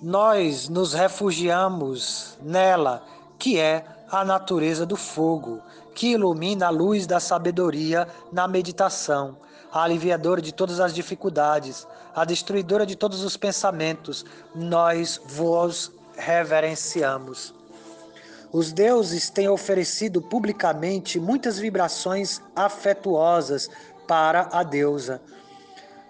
nós nos refugiamos nela, que é a natureza do fogo, que ilumina a luz da sabedoria na meditação, a aliviadora de todas as dificuldades, a destruidora de todos os pensamentos. Nós vos reverenciamos. Os deuses têm oferecido publicamente muitas vibrações afetuosas para a deusa.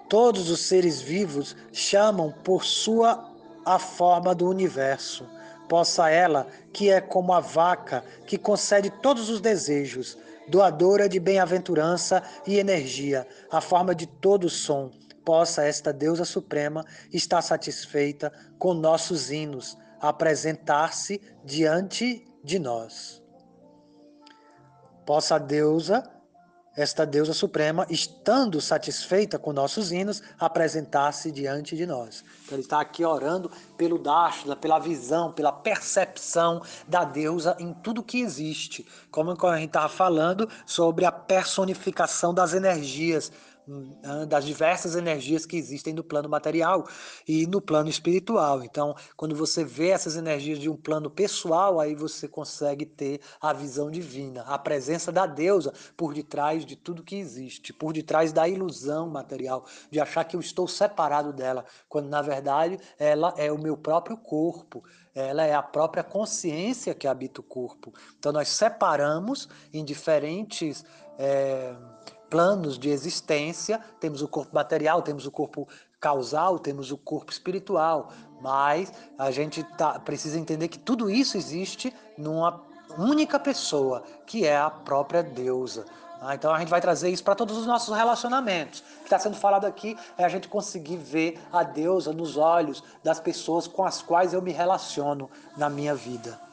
Todos os seres vivos chamam por sua a forma do universo. Possa ela, que é como a vaca, que concede todos os desejos, doadora de bem-aventurança e energia, a forma de todo som, possa esta deusa suprema estar satisfeita com nossos hinos, apresentar-se diante de nós. Possa a deusa, esta deusa suprema, estando satisfeita com nossos hinos, apresentar-se diante de nós. Então ele está aqui orando pelo Dashla, pela visão, pela percepção da deusa em tudo que existe. Como a gente estava falando sobre a personificação das energias, das diversas energias que existem no plano material e no plano espiritual. Então, quando você vê essas energias de um plano pessoal, aí você consegue ter a visão divina, a presença da deusa por detrás de tudo que existe, por detrás da ilusão material, de achar que eu estou separado dela, quando na verdade ela é o meu próprio corpo ela é a própria consciência que habita o corpo. Então nós separamos em diferentes é, planos de existência, temos o corpo material, temos o corpo causal, temos o corpo espiritual, mas a gente tá, precisa entender que tudo isso existe numa única pessoa, que é a própria deusa. Ah, então a gente vai trazer isso para todos os nossos relacionamentos. O que está sendo falado aqui é a gente conseguir ver a deusa nos olhos das pessoas com as quais eu me relaciono na minha vida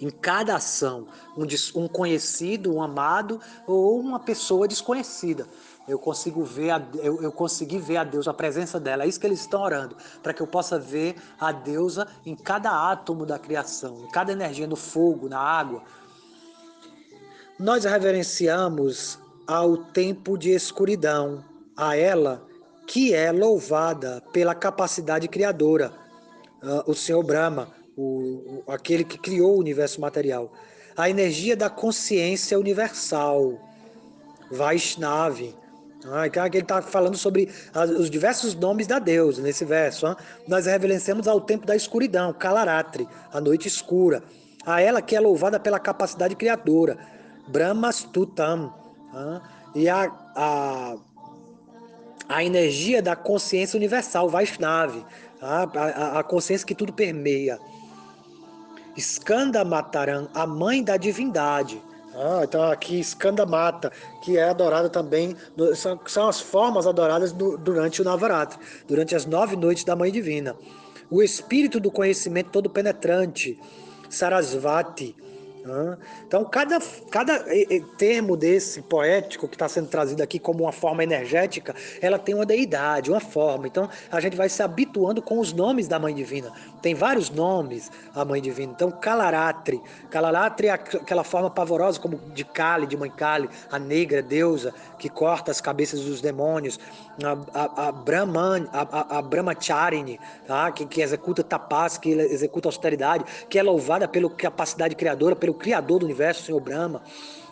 em cada ação, um, um conhecido, um amado ou uma pessoa desconhecida. Eu consigo ver a, eu, eu consegui ver a Deus, a presença dela. É isso que eles estão orando, para que eu possa ver a deusa em cada átomo da criação, em cada energia no fogo, na água. Nós reverenciamos ao tempo de escuridão, a ela que é louvada pela capacidade criadora, uh, o Senhor Brahma, o, aquele que criou o universo material. A energia da consciência universal, Vaishnavi. Ah, então ele está falando sobre os diversos nomes da deusa nesse verso. Ah. Nós reverenciamos ao tempo da escuridão, Kalaratri, a noite escura. A ela que é louvada pela capacidade criadora, Brahmastutam. Ah, e a, a, a energia da consciência universal, Vaishnavi. Ah, a, a consciência que tudo permeia. Skanda Mataram, a mãe da divindade. Ah, então aqui Skanda Mata, que é adorada também, são, são as formas adoradas no, durante o Navaratri, durante as nove noites da Mãe Divina. O espírito do conhecimento todo penetrante, Sarasvati, então, cada, cada termo desse poético que está sendo trazido aqui como uma forma energética, ela tem uma deidade, uma forma. Então, a gente vai se habituando com os nomes da Mãe Divina. Tem vários nomes a Mãe Divina. Então, Kalaratri. Kalaratri é aquela forma pavorosa, como de Kali, de Mãe Kali, a negra deusa que corta as cabeças dos demônios. A, a, a, Brahman, a, a Brahmacharini, tá? que, que executa tapas, que executa austeridade, que é louvada pela capacidade criadora, pelo Criador do universo, o Senhor Brahma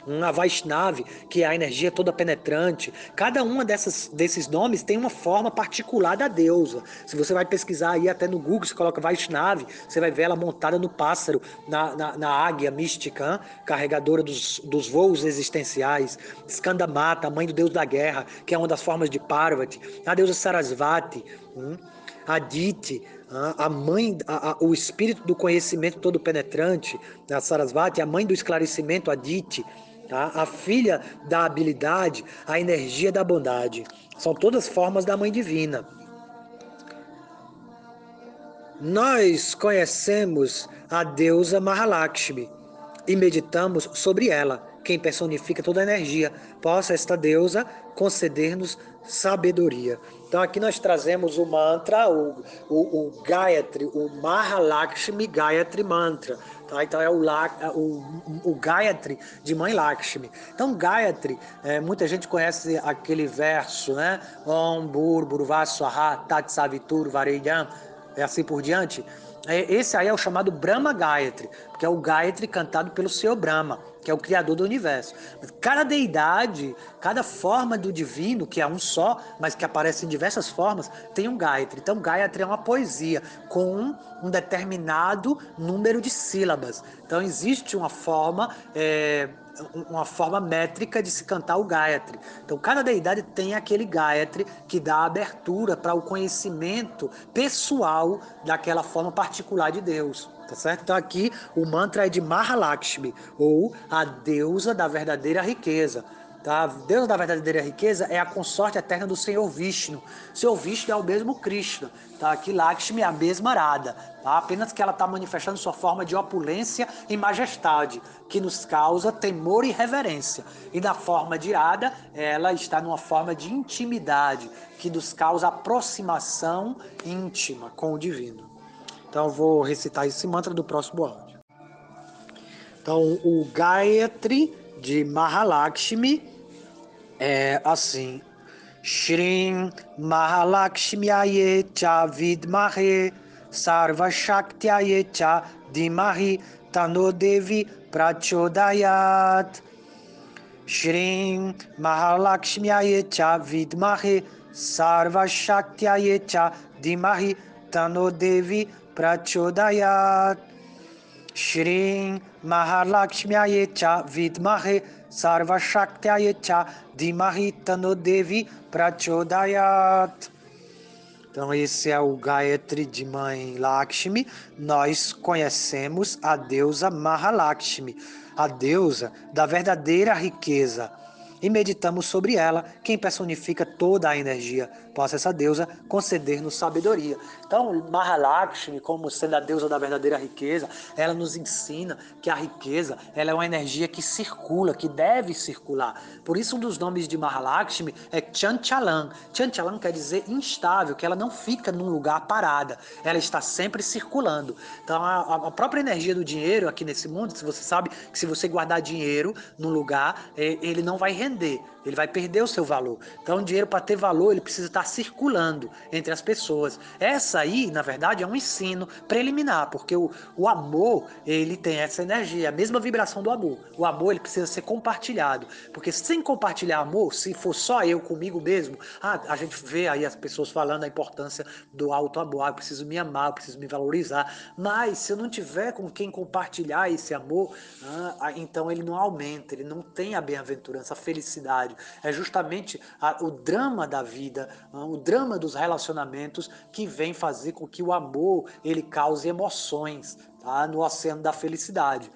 uma Vaishnava, que é a energia toda penetrante. Cada uma desses nomes tem uma forma particular da deusa. Se você vai pesquisar aí até no Google, você coloca Vaishnava, você vai ver ela montada no pássaro, na, na, na águia mística, carregadora dos, dos voos existenciais. Skandamata, mãe do deus da guerra, que é uma das formas de Parvati. A deusa Sarasvati. Hum? Aditi, a mãe, a, a, o espírito do conhecimento todo penetrante, a Sarasvati, a mãe do esclarecimento, Aditi, tá? a filha da habilidade, a energia da bondade. São todas formas da mãe divina. Nós conhecemos a deusa Mahalakshmi e meditamos sobre ela, quem personifica toda a energia. Possa esta deusa conceder-nos sabedoria. Então aqui nós trazemos o mantra, o, o, o Gayatri, o Mahalakshmi Gayatri Mantra. Tá? Então é o, é o, o Gayatri de Mãe Lakshmi. Então Gayatri, é, muita gente conhece aquele verso, né? Om Burbur Vaswaha Tat Savitur Vareyam é assim por diante. É, esse aí é o chamado Brahma Gayatri, que é o Gayatri cantado pelo Senhor Brahma, que é o criador do universo. Cada deidade, cada forma do divino, que é um só, mas que aparece em diversas formas, tem um Gayatri. Então, Gayatri é uma poesia com um, determinado número de sílabas. Então, existe uma forma. É, uma forma métrica de se cantar o Gayatri. Então, cada deidade tem aquele Gayatri que dá abertura para o conhecimento pessoal daquela forma particular de Deus. Tá certo? Então aqui o mantra é de Mahalakshmi, ou a deusa da verdadeira riqueza. Tá? Deus da verdadeira riqueza é a consorte eterna do Senhor Vishnu. O Senhor Vishnu é o mesmo Krishna. Tá? Aqui Lakshmi é a mesma Arada. Tá? Apenas que ela está manifestando sua forma de opulência e majestade, que nos causa temor e reverência. E na forma de Irada, ela está numa forma de intimidade, que nos causa aproximação íntima com o divino. Então vou recitar esse mantra do próximo áudio. Então o Gayatri de Mahalakshmi é assim. Shrim Mahalakshmiaye cha vidmahe sarva shaktiaye cha dimahi tanodevi prachodayat. Shrim Mahalakshmiaye cha vidmahe sarva shaktiaye cha dimahi tanodevi prachodayat. Shrim Mahalakshmiaye cha vidmahe Sarva Shaktyaya Dimahi Tanodevi Prachodayat. Então, esse é o Gayatri de Mãe Lakshmi. Nós conhecemos a deusa Mahalakshmi, a deusa da verdadeira riqueza e meditamos sobre ela, quem personifica toda a energia. Possa essa deusa conceder-nos sabedoria. Então, Mahalakshmi, como sendo a deusa da verdadeira riqueza, ela nos ensina que a riqueza ela é uma energia que circula, que deve circular. Por isso, um dos nomes de Mahalakshmi é Chanchalan. Chanchalan quer dizer instável, que ela não fica num lugar parada, ela está sempre circulando. Então, a, a própria energia do dinheiro aqui nesse mundo, se você sabe que se você guardar dinheiro num lugar, é, ele não vai render, in the ele vai perder o seu valor. Então, o dinheiro, para ter valor, ele precisa estar circulando entre as pessoas. Essa aí, na verdade, é um ensino preliminar, porque o, o amor, ele tem essa energia, a mesma vibração do amor. O amor, ele precisa ser compartilhado, porque sem compartilhar amor, se for só eu comigo mesmo, ah, a gente vê aí as pessoas falando a importância do alto amor, ah, eu preciso me amar, eu preciso me valorizar, mas se eu não tiver com quem compartilhar esse amor, ah, então ele não aumenta, ele não tem a bem-aventurança, a felicidade. É justamente a, o drama da vida, ah, o drama dos relacionamentos que vem fazer com que o amor ele cause emoções tá? no oceano da felicidade.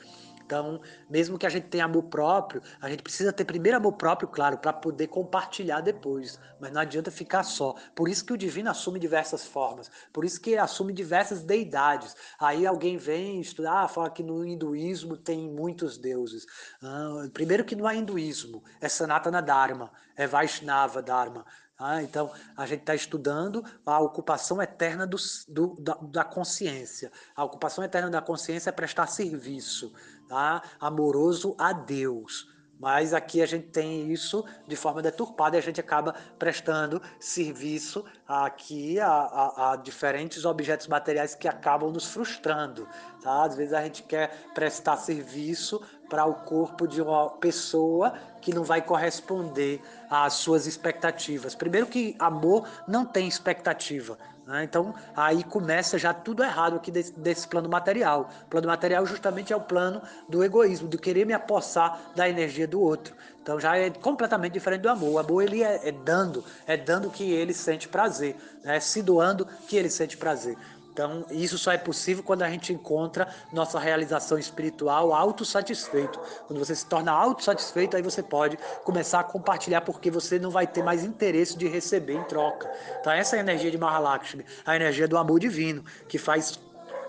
Então, mesmo que a gente tenha amor próprio, a gente precisa ter primeiro amor próprio, claro, para poder compartilhar depois. Mas não adianta ficar só. Por isso que o divino assume diversas formas. Por isso que assume diversas deidades. Aí alguém vem estudar, fala que no hinduísmo tem muitos deuses. Ah, primeiro que não é hinduísmo, é Sanatana Dharma, é Vaishnava Dharma. Ah, então, a gente está estudando a ocupação eterna do, do, da, da, consciência. A ocupação eterna da consciência é prestar serviço tá? amoroso a Deus. Mas aqui a gente tem isso de forma deturpada e a gente acaba prestando serviço aqui a, a, a, diferentes objetos materiais que acabam nos frustrando. Tá? Às vezes a gente quer prestar serviço para o corpo de uma pessoa que não vai corresponder às suas expectativas. Primeiro que amor não tem expectativa. Né? Então, aí começa já tudo errado aqui desse, desse, plano material. O plano material justamente é o plano do egoísmo, de querer me apossar da energia do outro. Então já é completamente diferente do amor. O amor ele é, é dando, é dando que ele sente prazer, né? é se doando que ele sente prazer. Então, isso só é possível quando a gente encontra nossa realização espiritual autossatisfeito. Quando você se torna autossatisfeito, aí você pode começar a compartilhar, porque você não vai ter mais interesse de receber em troca. Então, essa é a energia de Mahalakshmi, a energia do amor divino, que faz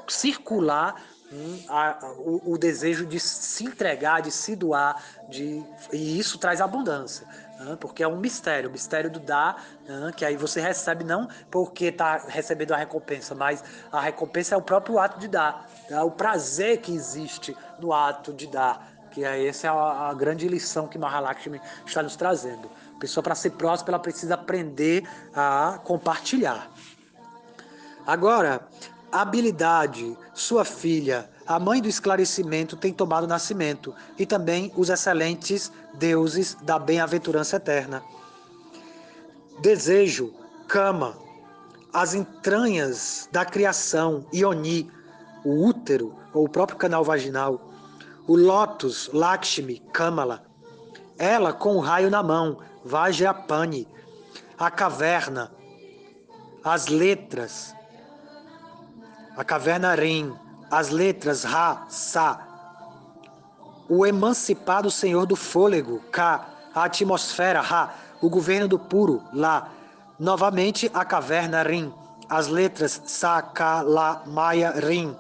circular hum, a, o, o, desejo de se entregar, de se doar, de, e isso traz abundância porque é um mistério, o mistério do dar, que aí você recebe não porque está recebendo a recompensa, mas a recompensa é o próprio ato de dar, é o prazer que existe no ato de dar, que é essa é a, a grande lição que Mahalakshmi está nos trazendo. A pessoa para ser próxima ela precisa aprender a compartilhar. Agora, habilidade, sua filha, a mãe do esclarecimento, tem tomado nascimento, e também os excelentes deuses da bem-aventurança eterna. Desejo, cama, as entranhas da criação, Ioni, o útero ou o próprio canal vaginal, o lótus, Lakshmi, Kamala, ela com o raio na mão, Vajrapani, a caverna, as letras, a caverna Rim, as letras Ra, Sa, o emancipado senhor do fôlego, Ka, a atmosfera, Ra, o governo do puro, Lá, novamente a caverna Rim, as letras Sa, Ka, La, Maya, Rim,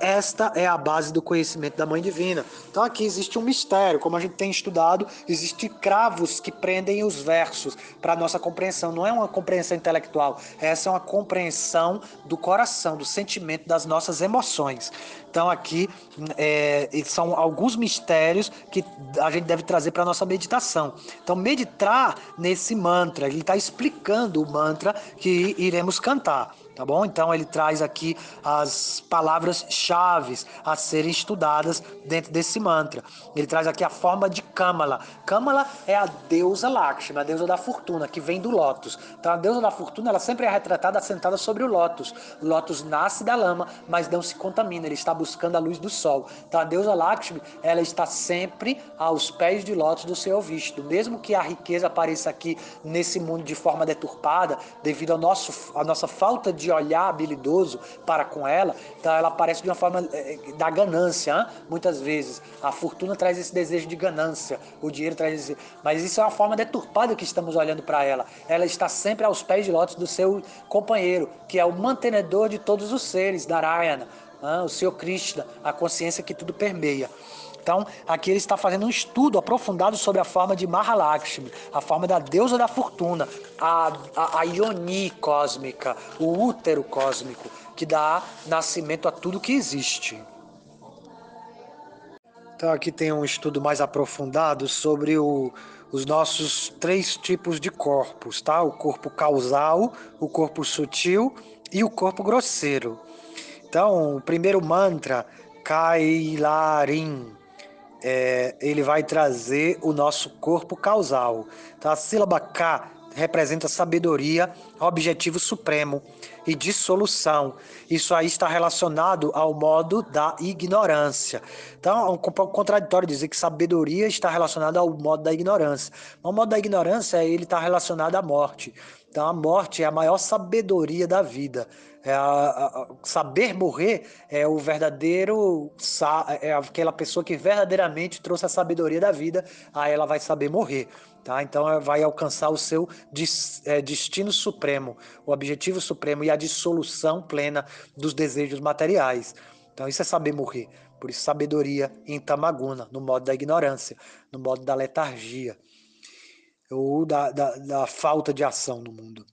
esta é a base do conhecimento da Mãe Divina. Então aqui existe um mistério, como a gente tem estudado, existem cravos que prendem os versos para nossa compreensão. Não é uma compreensão intelectual, essa é uma compreensão do coração, do sentimento, das nossas emoções. Então aqui é, são alguns mistérios que a gente deve trazer para nossa meditação. Então meditar nesse mantra, ele está explicando o mantra que iremos cantar tá bom? Então ele traz aqui as palavras-chave a serem estudadas dentro desse mantra. Ele traz aqui a forma de Kamala. Kamala é a deusa Lakshmi, a deusa da fortuna, que vem do lótus. Então a deusa da fortuna, ela sempre é retratada sentada sobre o lótus. Lótus nasce da lama, mas não se contamina, ele está buscando a luz do sol. Então a deusa Lakshmi, ela está sempre aos pés de lótus do seu visto. Mesmo que a riqueza apareça aqui nesse mundo de forma deturpada, devido ao nosso, à nossa falta de de olhar habilidoso para com ela, então ela aparece de uma forma eh, eh, da ganância, hein? muitas vezes. A fortuna traz esse desejo de ganância, o dinheiro traz esse... Mas isso é uma forma deturpada que estamos olhando para ela. Ela está sempre aos pés de lotes do seu companheiro, que é o mantenedor de todos os seres, Narayana, hein? o Senhor Krishna, a consciência que tudo permeia. Então, aqui ele está fazendo um estudo aprofundado sobre a forma de Mahalakshmi, a forma da deusa da fortuna, a, a, a Ioni cósmica, o útero cósmico, que dá nascimento a tudo que existe. Então, aqui tem um estudo mais aprofundado sobre o, os nossos três tipos de corpos, tá? O corpo causal, o corpo sutil e o corpo grosseiro. Então, o primeiro mantra, Kailarim, é, ele vai trazer o nosso corpo causal. Então, a sílaba K representa sabedoria, objetivo supremo e dissolução. Isso aí está relacionado ao modo da ignorância. Então, é um pouco contraditório dizer que sabedoria está relacionada ao modo da ignorância. O modo da ignorância ele está relacionado à morte. Então, a morte é a maior sabedoria da vida. É a, a, saber morrer é o verdadeiro é aquela pessoa que verdadeiramente trouxe a sabedoria da vida, aí ela vai saber morrer. Tá? Então vai alcançar o seu é, destino supremo, o objetivo supremo e a dissolução plena dos desejos materiais. Então isso é saber morrer. Por isso sabedoria em Tamaguna, no modo da ignorância, no modo da letargia ou da, da, da falta de ação no mundo.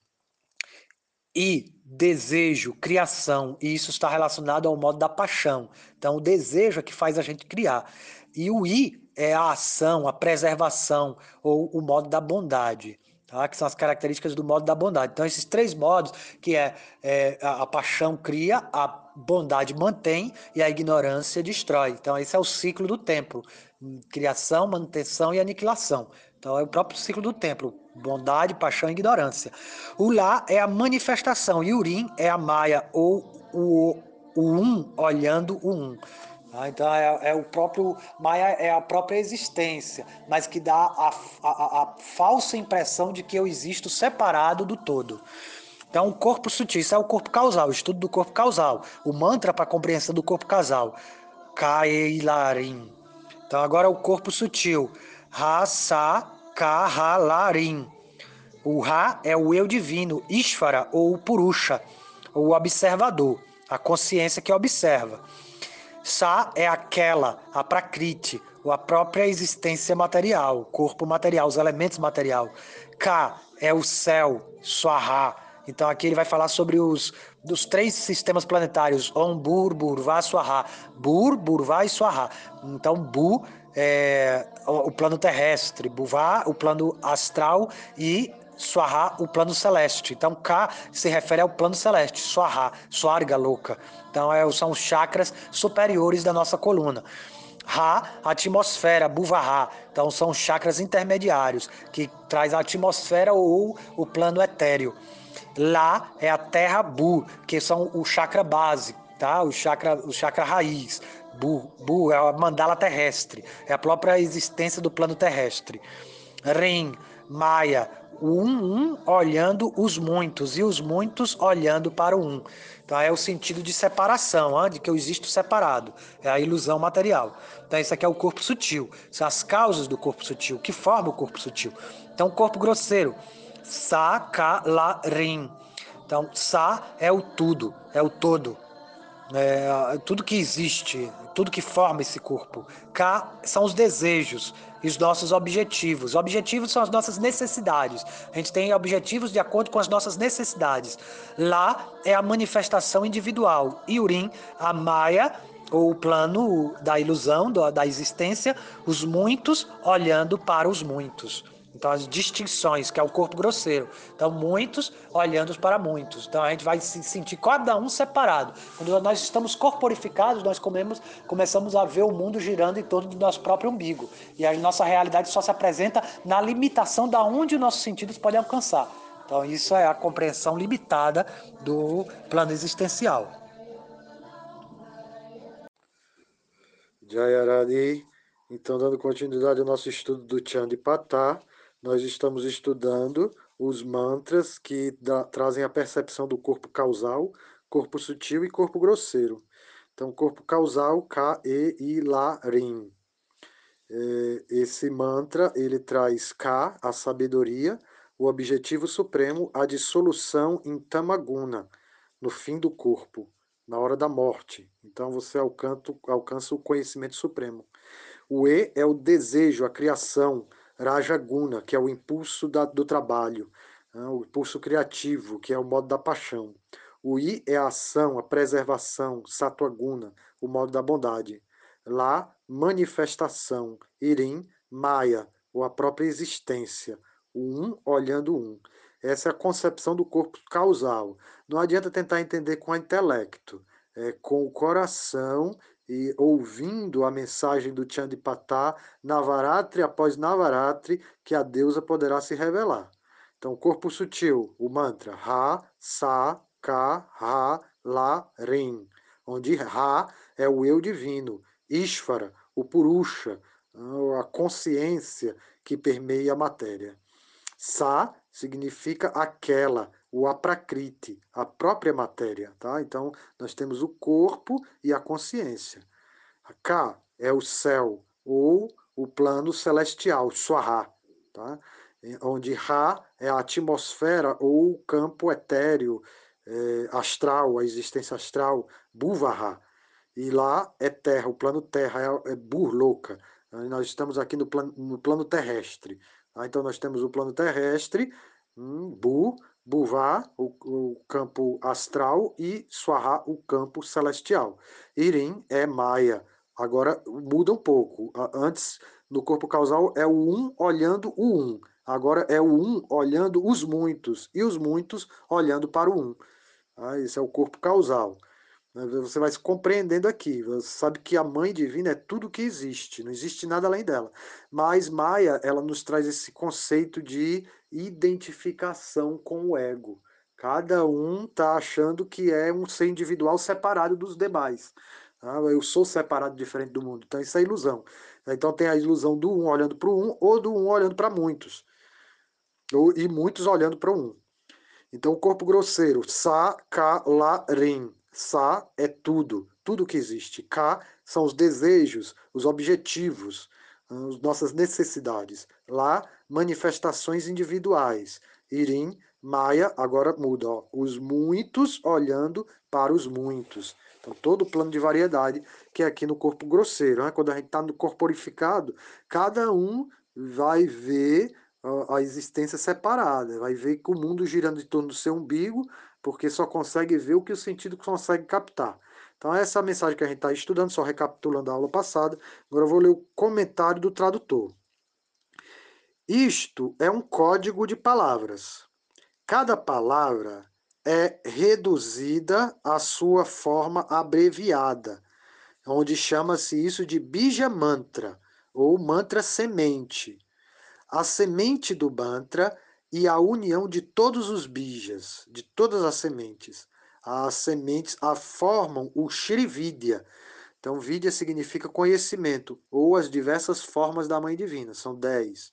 E desejo, criação, e isso está relacionado ao modo da paixão. Então, o desejo é que faz a gente criar. E o I é a ação, a preservação, ou o modo da bondade. Tá? que são as características do modo da bondade. Então, esses três modos, que é, é a, a, paixão cria, a bondade mantém e a ignorância destrói. Então, esse é o ciclo do templo: criação, manutenção e aniquilação. Então, é o próprio ciclo do templo: bondade, paixão e ignorância. O Lá é a manifestação, e Urim é a Maia, ou o, o Um olhando o Um. Ah, então é, é, o próprio Maia é a própria existência, mas que dá a, a, a, falsa impressão de que eu existo separado do todo. Então, o corpo sutil, isso é o corpo causal, o estudo do corpo causal, o mantra para compreensão do corpo causal, Kailarim. Então, agora o corpo sutil, Rasa Kahalarim. O Ra é o eu divino, Ishvara ou Purusha, o observador, a consciência que observa. Sa é aquela, a prakriti, a própria existência material, corpo material, os elementos material. Ka é o céu, Swaha. Então aqui ele vai falar sobre os dos três sistemas planetários, Om, Bur, Burva, Swaha. Bur, Burva e Swaha. Então Bu é o plano terrestre, Buvá, o plano astral e Swaha, o plano celeste. Então, Ka se refere ao plano celeste, Swaha, Swarga louca. Então, é, são os chakras superiores da nossa coluna. Ra, atmosfera, Buvaha. Então, são chakras intermediários, que traz a atmosfera ou o plano etéreo. Lá é a terra Bu, que são o chakra base, tá? O chakra, o chakra raiz. Bu, Bu é a mandala terrestre, é a própria existência do plano terrestre. Rim, Maia, o um, um olhando os muitos e os muitos olhando para o um. Então é o sentido de separação, de que eu existo separado. É a ilusão material. Então isso aqui é o corpo sutil. São as causas do corpo sutil, que forma o corpo sutil. Então o corpo grosseiro, sa, ka, la, rim. Então sa é o tudo, é o todo. É, tudo que existe, tudo que forma esse corpo. K são os desejos e os nossos objetivos. Objetivos são as nossas necessidades. A gente tem objetivos de acordo com as nossas necessidades. Lá é a manifestação individual. E Urim, a Maia, ou o plano da ilusão, da existência, os muitos olhando para os muitos. Então, as distinções, que é o corpo grosseiro. Então, muitos olhando para muitos. Então, a gente vai se sentir cada um separado. Quando nós estamos corporificados, nós comemos, começamos a ver o mundo girando em torno do nosso próprio umbigo. E a nossa realidade só se apresenta na limitação da onde os nossos sentidos podem alcançar. Então, isso é a compreensão limitada do plano existencial. Jayaradi, então dando continuidade ao nosso estudo do Chandipatá, nós estamos estudando os mantras que da, trazem a percepção do corpo causal, corpo sutil e corpo grosseiro. Então, corpo causal, Ka, E, I, La, Rim. É, esse mantra, ele traz Ka, a sabedoria, o objetivo supremo, a dissolução em Tamaguna, no fim do corpo, na hora da morte. Então, você alcança, alcança o conhecimento supremo. O E é o desejo, a criação, Rajaguna, que é o impulso da, do trabalho, né, o impulso criativo, que é o modo da paixão. O I é a ação, a preservação, Satwaguna, o modo da bondade. Lá, manifestação, Irim, Maya, ou a própria existência, o um olhando um. Essa é a concepção do corpo causal. Não adianta tentar entender com o intelecto, é com o coração e ouvindo a mensagem do Chandipatá, Navaratri após Navaratri, que a deusa poderá se revelar. Então, corpo sutil, o mantra Ra, Sa, Ka, Ra, La, Rim, onde Ra é o eu divino, Ishvara, o Purusha, a consciência que permeia a matéria. Sa significa aquela, o aprakriti, a própria matéria, tá? Então, nós temos o corpo e a consciência. Ka é o céu ou o plano celestial, Swaha, tá? Onde Ra é a atmosfera ou o campo etéreo, é, astral, a existência astral, Buvaha. E lá é terra, o plano terra é, é Burloka. Nós estamos aqui no plano, no plano terrestre. Tá? Então, nós temos o plano terrestre, hum, Bu, Buvá, o, o, campo astral, e Swaha, o campo celestial. Irim é Maia. Agora muda um pouco. Antes, no corpo causal, é o um olhando o um. Agora é o um olhando os muitos, e os muitos olhando para o um. Ah, esse é o corpo causal. Né, você vai se compreendendo aqui. Você sabe que a mãe divina é tudo que existe, não existe nada além dela. Mas Maia, ela nos traz esse conceito de identificação com o ego. Cada um está achando que é um ser individual separado dos demais. Ah, eu sou separado diferente do mundo. Então isso é ilusão. Então tem a ilusão do um olhando para o um ou do um olhando para muitos. e muitos olhando para um. Então o corpo grosseiro, sa, ka, la, rim Sa é tudo, tudo que existe. Ka são os desejos, os objetivos, as nossas necessidades. Lá, manifestações individuais. Irim, Maia, agora muda. Ó, os muitos olhando para os muitos. Então, todo o plano de variedade que é aqui no corpo grosseiro. Né? Quando a gente está no corporificado, cada um vai ver a existência separada, vai ver que o mundo girando em torno do seu umbigo, porque só consegue ver o que o sentido consegue captar. Então, essa é a mensagem que a gente está estudando, só recapitulando a aula passada. Agora eu vou ler o comentário do tradutor. Isto é um código de palavras. Cada palavra é reduzida à sua forma abreviada, onde chama-se isso de bija mantra ou mantra semente. A semente do mantra e a união de todos os bijas, de todas as sementes. As sementes a formam o Shrividya. Então, Vidya significa conhecimento, ou as diversas formas da Mãe Divina, são dez.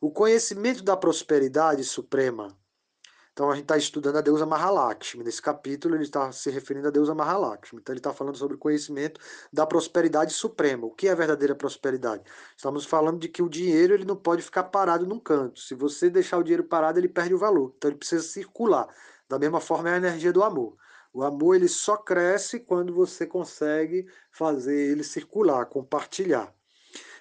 O conhecimento da prosperidade suprema, então a gente está estudando a deusa Mahalakshmi. Nesse capítulo ele está se referindo à deusa Mahalakshmi. Então ele está falando sobre o conhecimento da prosperidade suprema. O que é a verdadeira prosperidade? Estamos falando de que o dinheiro ele não pode ficar parado num canto. Se você deixar o dinheiro parado, ele perde o valor. Então ele precisa circular. Da mesma forma é a energia do amor. O amor ele só cresce quando você consegue fazer ele circular, compartilhar.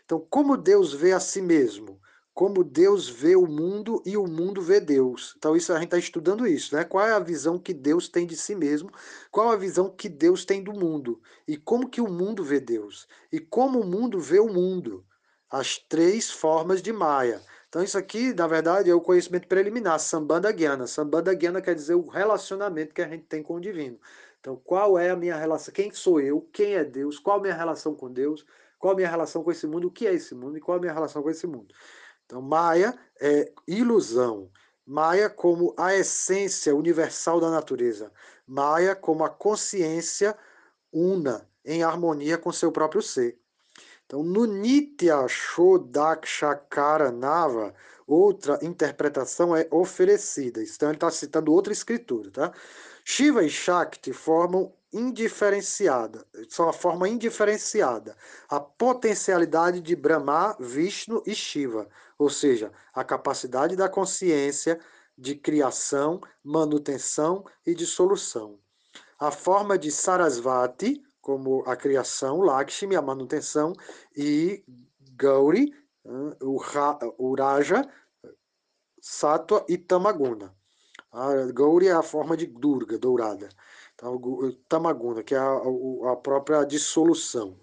Então, como Deus vê a si mesmo? Como Deus vê o mundo e o mundo vê Deus. Então isso a gente está estudando isso, né? Qual é a visão que Deus tem de si mesmo? Qual a visão que Deus tem do mundo? E como que o mundo vê Deus? E como o mundo vê o mundo? As três formas de Maya. Então isso aqui, na verdade, é o conhecimento preliminar, Sambandha Gyana. Sambandha Gyana quer dizer o relacionamento que a gente tem com o divino. Então, qual é a minha relação? Quem sou eu? Quem é Deus? Qual a minha relação com Deus? Qual a minha relação com esse mundo? O que é esse mundo? E qual a minha relação com esse mundo? Então, Maya é ilusão. Maya como a essência universal da natureza. Maya como a consciência una, em harmonia com seu próprio ser. Então, no Nitya Shodakshakara Nava, outra interpretação é oferecida. Então, ele está citando outra escritura. Tá? Shiva e Shakti formam indiferenciada, são a forma indiferenciada, a potencialidade de Brahma, Vishnu e Shiva, ou seja, a capacidade da consciência de criação, manutenção e dissolução. A forma de Sarasvati, como a criação, Lakshmi, a manutenção, e Gauri, o Raja, Sattva e Tamaguna. A Gauri é a forma de Durga, dourada. Então, Tamaguna, que é a, a própria dissolução.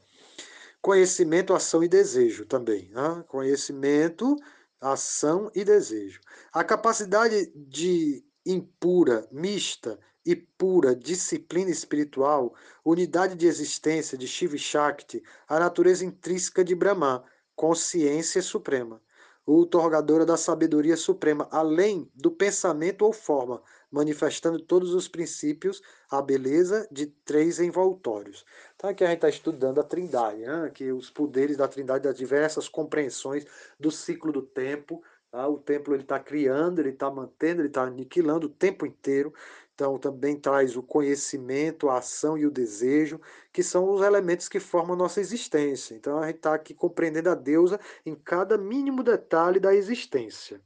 Conhecimento, ação e desejo também. Né? Conhecimento, ação e desejo. A capacidade de impura, mista e pura disciplina espiritual, unidade de existência de Shiva Shakti, a natureza intrínseca de Brahma, consciência suprema, outorgadora da sabedoria suprema, além do pensamento ou forma, manifestando todos os princípios, a beleza de três envoltórios. Então aqui a gente está estudando a trindade, né? que os poderes da trindade, das diversas compreensões do ciclo do tempo, tá? o templo ele está criando, ele está mantendo, ele está aniquilando o tempo inteiro, então também traz o conhecimento, a ação e o desejo, que são os elementos que formam a nossa existência. Então a gente está aqui compreendendo a deusa em cada mínimo detalhe da existência.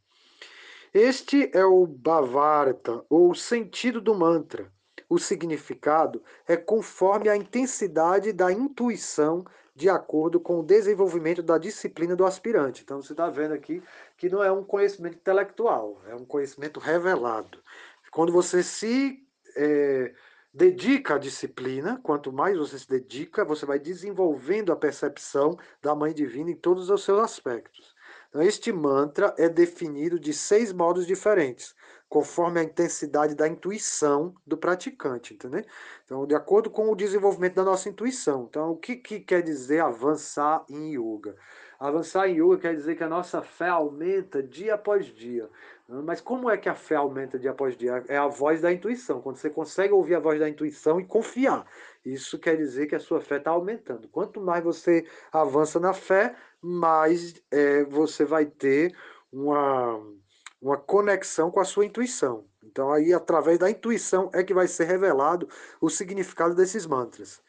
Este é o Bhavarta, ou sentido do mantra. O significado é conforme a intensidade da intuição de acordo com o desenvolvimento da disciplina do aspirante. Então você está vendo aqui que não é um conhecimento intelectual, é um conhecimento revelado. Quando você se é, dedica à disciplina, quanto mais você se dedica, você vai desenvolvendo a percepção da Mãe Divina em todos os seus aspectos. Então, este mantra é definido de seis modos diferentes, conforme a intensidade da intuição do praticante, entendeu? Então, de acordo com o desenvolvimento da nossa intuição. Então, o que, que quer dizer avançar em yoga? Avançar em yoga quer dizer que a nossa fé aumenta dia após dia. Mas como é que a fé aumenta dia após dia? É a voz da intuição. Quando você consegue ouvir a voz da intuição e confiar. Isso quer dizer que a sua fé está aumentando. Quanto mais você avança na fé, mais é, você vai ter uma, uma conexão com a sua intuição. Então, aí, através da intuição, é que vai ser revelado o significado desses mantras.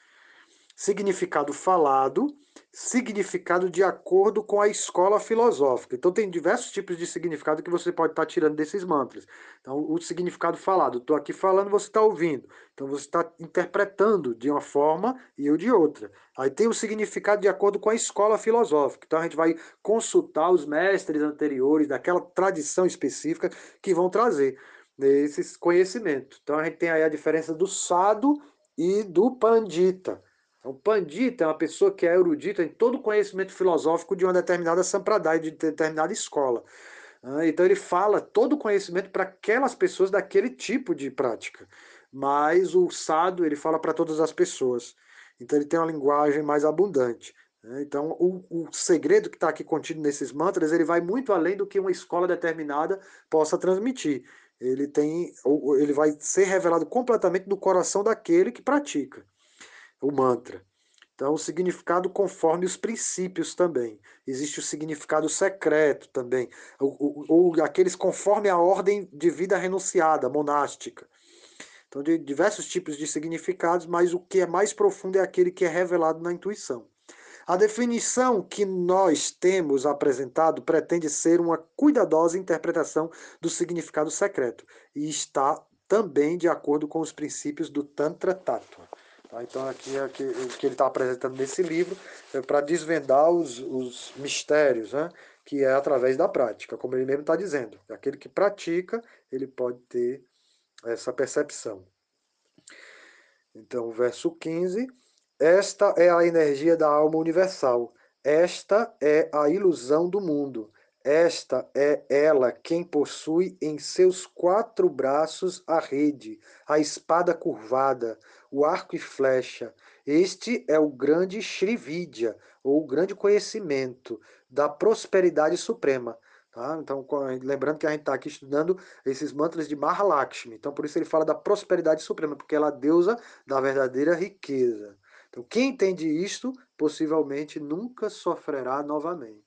Significado falado significado de acordo com a escola filosófica. Então tem diversos tipos de significado que você pode estar tirando desses mantras. Então o significado falado, estou aqui falando, você está ouvindo. Então você está interpretando de uma forma e eu de outra. Aí tem o significado de acordo com a escola filosófica. Então a gente vai consultar os mestres anteriores daquela tradição específica que vão trazer esse conhecimento. Então a gente tem aí a diferença do sado e do pandita. O então, pandita é uma pessoa que é erudita em todo o conhecimento filosófico de uma determinada sampradaya, de determinada escola. Né? Então ele fala todo o conhecimento para aquelas pessoas daquele tipo de prática. Mas o sado ele fala para todas as pessoas. Então ele tem uma linguagem mais abundante. Né? Então o, o segredo que está aqui contido nesses mantras ele vai muito além do que uma escola determinada possa transmitir. Ele tem, ele vai ser revelado completamente no coração daquele que pratica o mantra. Então, o significado conforme os princípios também. Existe o significado secreto também, ou, ou, ou aqueles conforme a ordem de vida renunciada, monástica. Então, de diversos tipos de significados, mas o que é mais profundo é aquele que é revelado na intuição. A definição que nós temos apresentado pretende ser uma cuidadosa interpretação do significado secreto e está também de acordo com os princípios do Tantra Tattva. Tá? Então, aqui é o que ele está apresentando nesse livro é para desvendar os, os mistérios, né? que é através da prática, como ele mesmo está dizendo. Aquele que pratica, ele pode ter essa percepção. Então, verso 15. Esta é a energia da alma universal. Esta é a ilusão do mundo. Esta é ela quem possui em seus quatro braços a rede, a espada curvada, o arco e flecha. Este é o grande Shrividya, ou o grande conhecimento da prosperidade suprema. Tá? Então, lembrando que a gente está aqui estudando esses mantras de Mahalakshmi. Então, por isso ele fala da prosperidade suprema, porque ela é a deusa da verdadeira riqueza. Então, quem entende isto, possivelmente nunca sofrerá novamente.